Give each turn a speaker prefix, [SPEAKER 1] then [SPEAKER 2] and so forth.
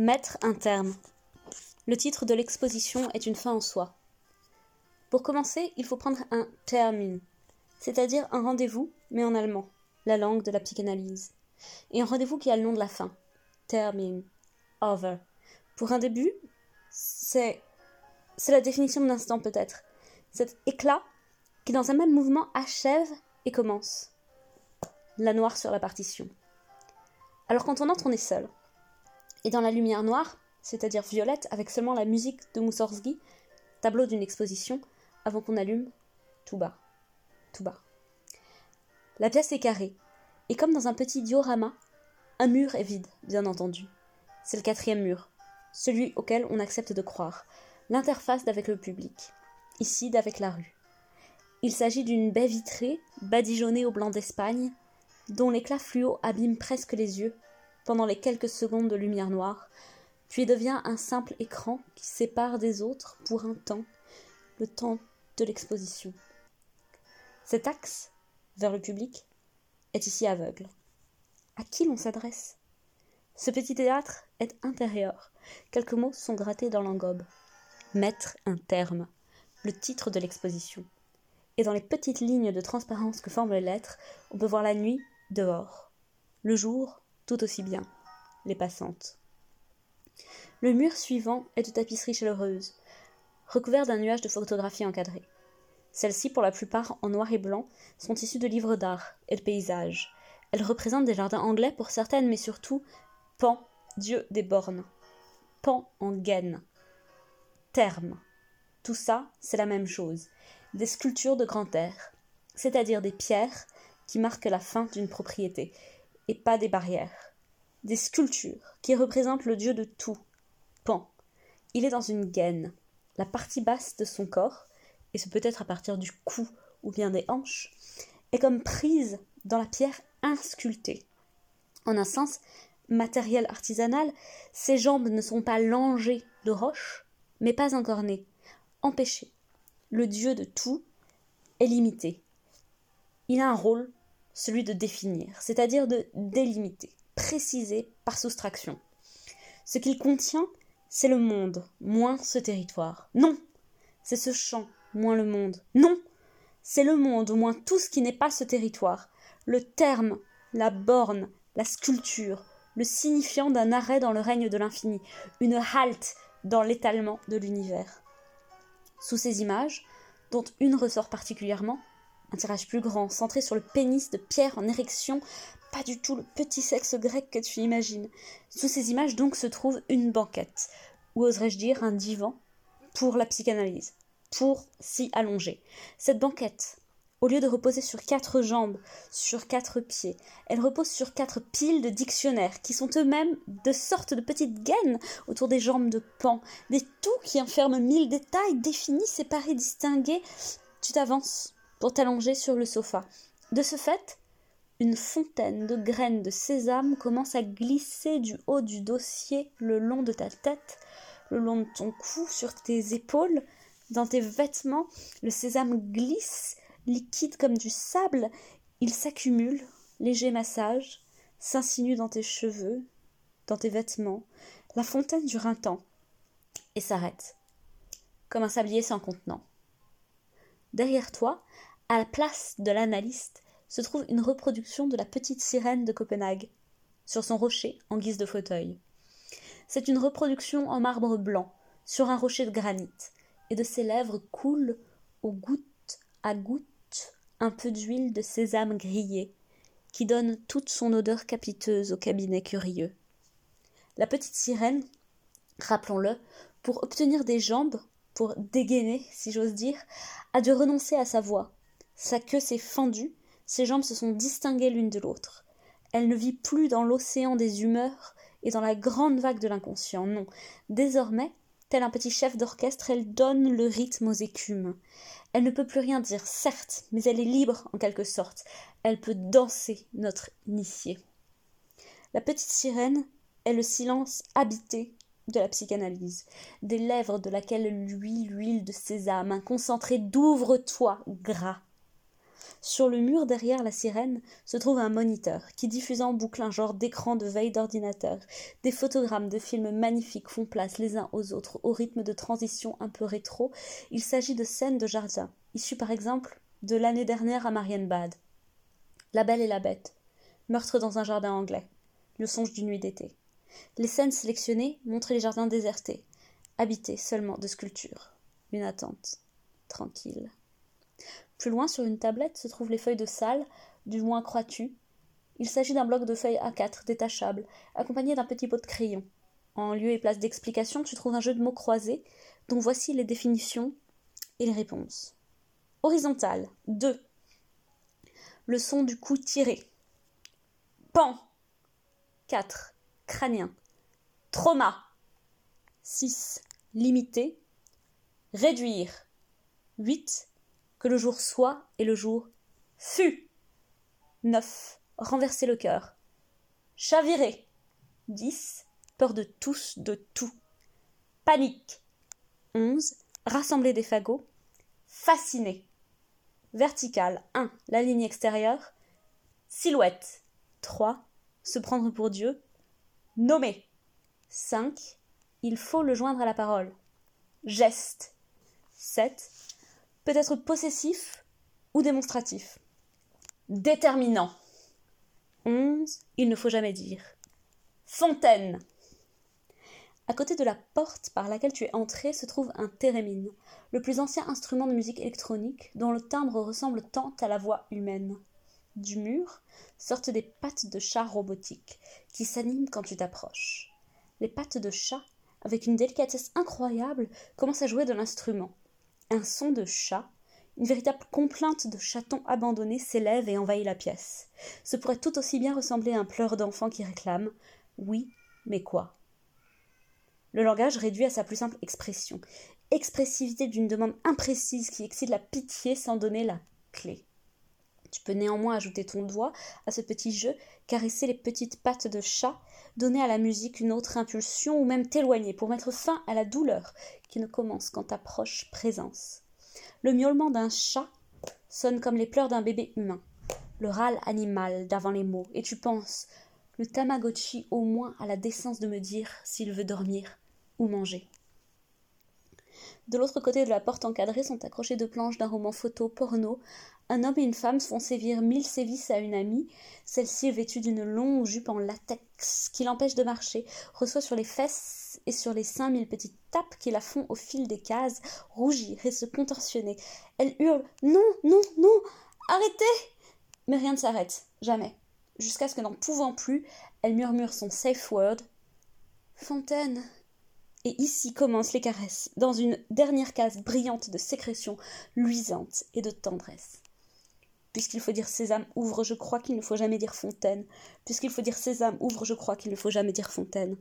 [SPEAKER 1] Mettre un terme. Le titre de l'exposition est une fin en soi. Pour commencer, il faut prendre un Termin, c'est-à-dire un rendez-vous, mais en allemand, la langue de la psychanalyse. Et un rendez-vous qui a le nom de la fin. Termin. Over. Pour un début, c'est. C'est la définition de l'instant peut-être. Cet éclat qui, dans un même mouvement, achève et commence. La noire sur la partition. Alors quand on entre, on est seul. Et dans la lumière noire, c'est-à-dire violette, avec seulement la musique de Moussorgsky, tableau d'une exposition, avant qu'on allume, tout bas, tout bas. La pièce est carrée, et comme dans un petit diorama, un mur est vide, bien entendu. C'est le quatrième mur, celui auquel on accepte de croire, l'interface d'avec le public, ici d'avec la rue. Il s'agit d'une baie vitrée, badigeonnée au blanc d'Espagne, dont l'éclat fluo abîme presque les yeux pendant les quelques secondes de lumière noire, puis devient un simple écran qui sépare des autres pour un temps, le temps de l'exposition. Cet axe, vers le public, est ici aveugle. À qui l'on s'adresse? Ce petit théâtre est intérieur. Quelques mots sont grattés dans l'engobe. Mettre un terme, le titre de l'exposition. Et dans les petites lignes de transparence que forment les lettres, on peut voir la nuit dehors, le jour tout aussi bien, les passantes. Le mur suivant est de tapisserie chaleureuse, recouvert d'un nuage de photographies encadrées. Celles-ci, pour la plupart en noir et blanc, sont issues de livres d'art et de paysages. Elles représentent des jardins anglais pour certaines, mais surtout Pan, dieu des bornes. Pan en gaine. Terme. Tout ça, c'est la même chose. Des sculptures de grand air, c'est-à-dire des pierres qui marquent la fin d'une propriété, et pas des barrières. Des sculptures qui représentent le dieu de tout, Pan. Il est dans une gaine, la partie basse de son corps, et ce peut être à partir du cou ou bien des hanches, est comme prise dans la pierre insculptée. En un sens matériel artisanal, ses jambes ne sont pas langées de roche, mais pas encore nées, empêchées. Le dieu de tout est limité. Il a un rôle, celui de définir, c'est-à-dire de délimiter, préciser par soustraction. Ce qu'il contient, c'est le monde, moins ce territoire. Non, c'est ce champ, moins le monde. Non, c'est le monde, moins tout ce qui n'est pas ce territoire. Le terme, la borne, la sculpture, le signifiant d'un arrêt dans le règne de l'infini, une halte dans l'étalement de l'univers. Sous ces images, dont une ressort particulièrement, un tirage plus grand, centré sur le pénis de Pierre en érection, pas du tout le petit sexe grec que tu imagines. Sous ces images donc se trouve une banquette, ou oserais-je dire un divan, pour la psychanalyse, pour s'y allonger. Cette banquette, au lieu de reposer sur quatre jambes, sur quatre pieds, elle repose sur quatre piles de dictionnaires, qui sont eux-mêmes de sortes de petites gaines autour des jambes de pan, des tout qui enferment mille détails définis, séparés, distingués. Tu t'avances pour t'allonger sur le sofa. De ce fait, une fontaine de graines de sésame commence à glisser du haut du dossier le long de ta tête, le long de ton cou, sur tes épaules, dans tes vêtements. Le sésame glisse, liquide comme du sable. Il s'accumule, léger massage, s'insinue dans tes cheveux, dans tes vêtements. La fontaine dure un temps et s'arrête, comme un sablier sans contenant. Derrière toi, à la place de l'analyste, se trouve une reproduction de la petite sirène de Copenhague, sur son rocher en guise de fauteuil. C'est une reproduction en marbre blanc, sur un rocher de granit, et de ses lèvres coule, au goutte à goutte, un peu d'huile de sésame grillée, qui donne toute son odeur capiteuse au cabinet curieux. La petite sirène, rappelons-le, pour obtenir des jambes, pour dégainer, si j'ose dire, a dû renoncer à sa voix. Sa queue s'est fendue, ses jambes se sont distinguées l'une de l'autre. Elle ne vit plus dans l'océan des humeurs et dans la grande vague de l'inconscient, non. Désormais, tel un petit chef d'orchestre, elle donne le rythme aux écumes. Elle ne peut plus rien dire, certes, mais elle est libre en quelque sorte. Elle peut danser notre initié. La petite sirène est le silence habité de la psychanalyse, des lèvres de laquelle luit l'huile de sésame, un concentré d'ouvre-toi gras. Sur le mur derrière la sirène se trouve un moniteur qui diffuse en boucle un genre d'écran de veille d'ordinateur. Des photogrammes de films magnifiques font place les uns aux autres au rythme de transition un peu rétro. Il s'agit de scènes de jardin, issues par exemple de l'année dernière à Marienbad. La Belle et la Bête, Meurtre dans un jardin anglais, Le songe d'une nuit d'été. Les scènes sélectionnées montrent les jardins désertés, habités seulement de sculptures. Une attente, tranquille. Plus loin, sur une tablette, se trouvent les feuilles de salle, du moins crois-tu. Il s'agit d'un bloc de feuilles A4 détachable, accompagné d'un petit pot de crayon. En lieu et place d'explication, tu trouves un jeu de mots croisés, dont voici les définitions et les réponses. Horizontal 2. Le son du coup tiré. Pan 4. Crânien. Trauma 6. Limité. Réduire 8 que le jour soit et le jour fut. 9. Renverser le cœur. Chavirer. 10. Peur de tous, de tout. Panique. 11. Rassembler des fagots. Fasciner. Vertical. 1. La ligne extérieure. Silhouette. 3. Se prendre pour Dieu. Nommer. 5. Il faut le joindre à la parole. Geste. 7 peut être possessif ou démonstratif. Déterminant. 11. Il ne faut jamais dire. Fontaine. À côté de la porte par laquelle tu es entré se trouve un thérémine, le plus ancien instrument de musique électronique dont le timbre ressemble tant à la voix humaine. Du mur sortent des pattes de chat robotiques qui s'animent quand tu t'approches. Les pattes de chat, avec une délicatesse incroyable, commencent à jouer de l'instrument. Un son de chat, une véritable complainte de chaton abandonné s'élève et envahit la pièce. Ce pourrait tout aussi bien ressembler à un pleur d'enfant qui réclame Oui, mais quoi? Le langage réduit à sa plus simple expression, expressivité d'une demande imprécise qui excite la pitié sans donner la clé. Tu peux néanmoins ajouter ton doigt à ce petit jeu, caresser les petites pattes de chat, donner à la musique une autre impulsion ou même t'éloigner pour mettre fin à la douleur qui ne commence qu'en ta proche présence. Le miaulement d'un chat sonne comme les pleurs d'un bébé humain, le râle animal d'avant les mots, et tu penses le Tamagotchi au moins a la décence de me dire s'il veut dormir ou manger. De l'autre côté de la porte encadrée sont accrochées deux planches d'un roman photo porno. Un homme et une femme font sévir mille sévices à une amie. Celle-ci est vêtue d'une longue jupe en latex qui l'empêche de marcher, reçoit sur les fesses et sur les seins mille petites tapes qui la font au fil des cases rougir et se contorsionner. Elle hurle Non, non, non Arrêtez Mais rien ne s'arrête, jamais. Jusqu'à ce que n'en pouvant plus, elle murmure son safe word Fontaine et ici commencent les caresses, dans une dernière case brillante de sécrétion, luisante et de tendresse. Puisqu'il faut dire Sésame, ouvre, je crois qu'il ne faut jamais dire Fontaine. Puisqu'il faut dire Sésame, ouvre, je crois qu'il ne faut jamais dire Fontaine.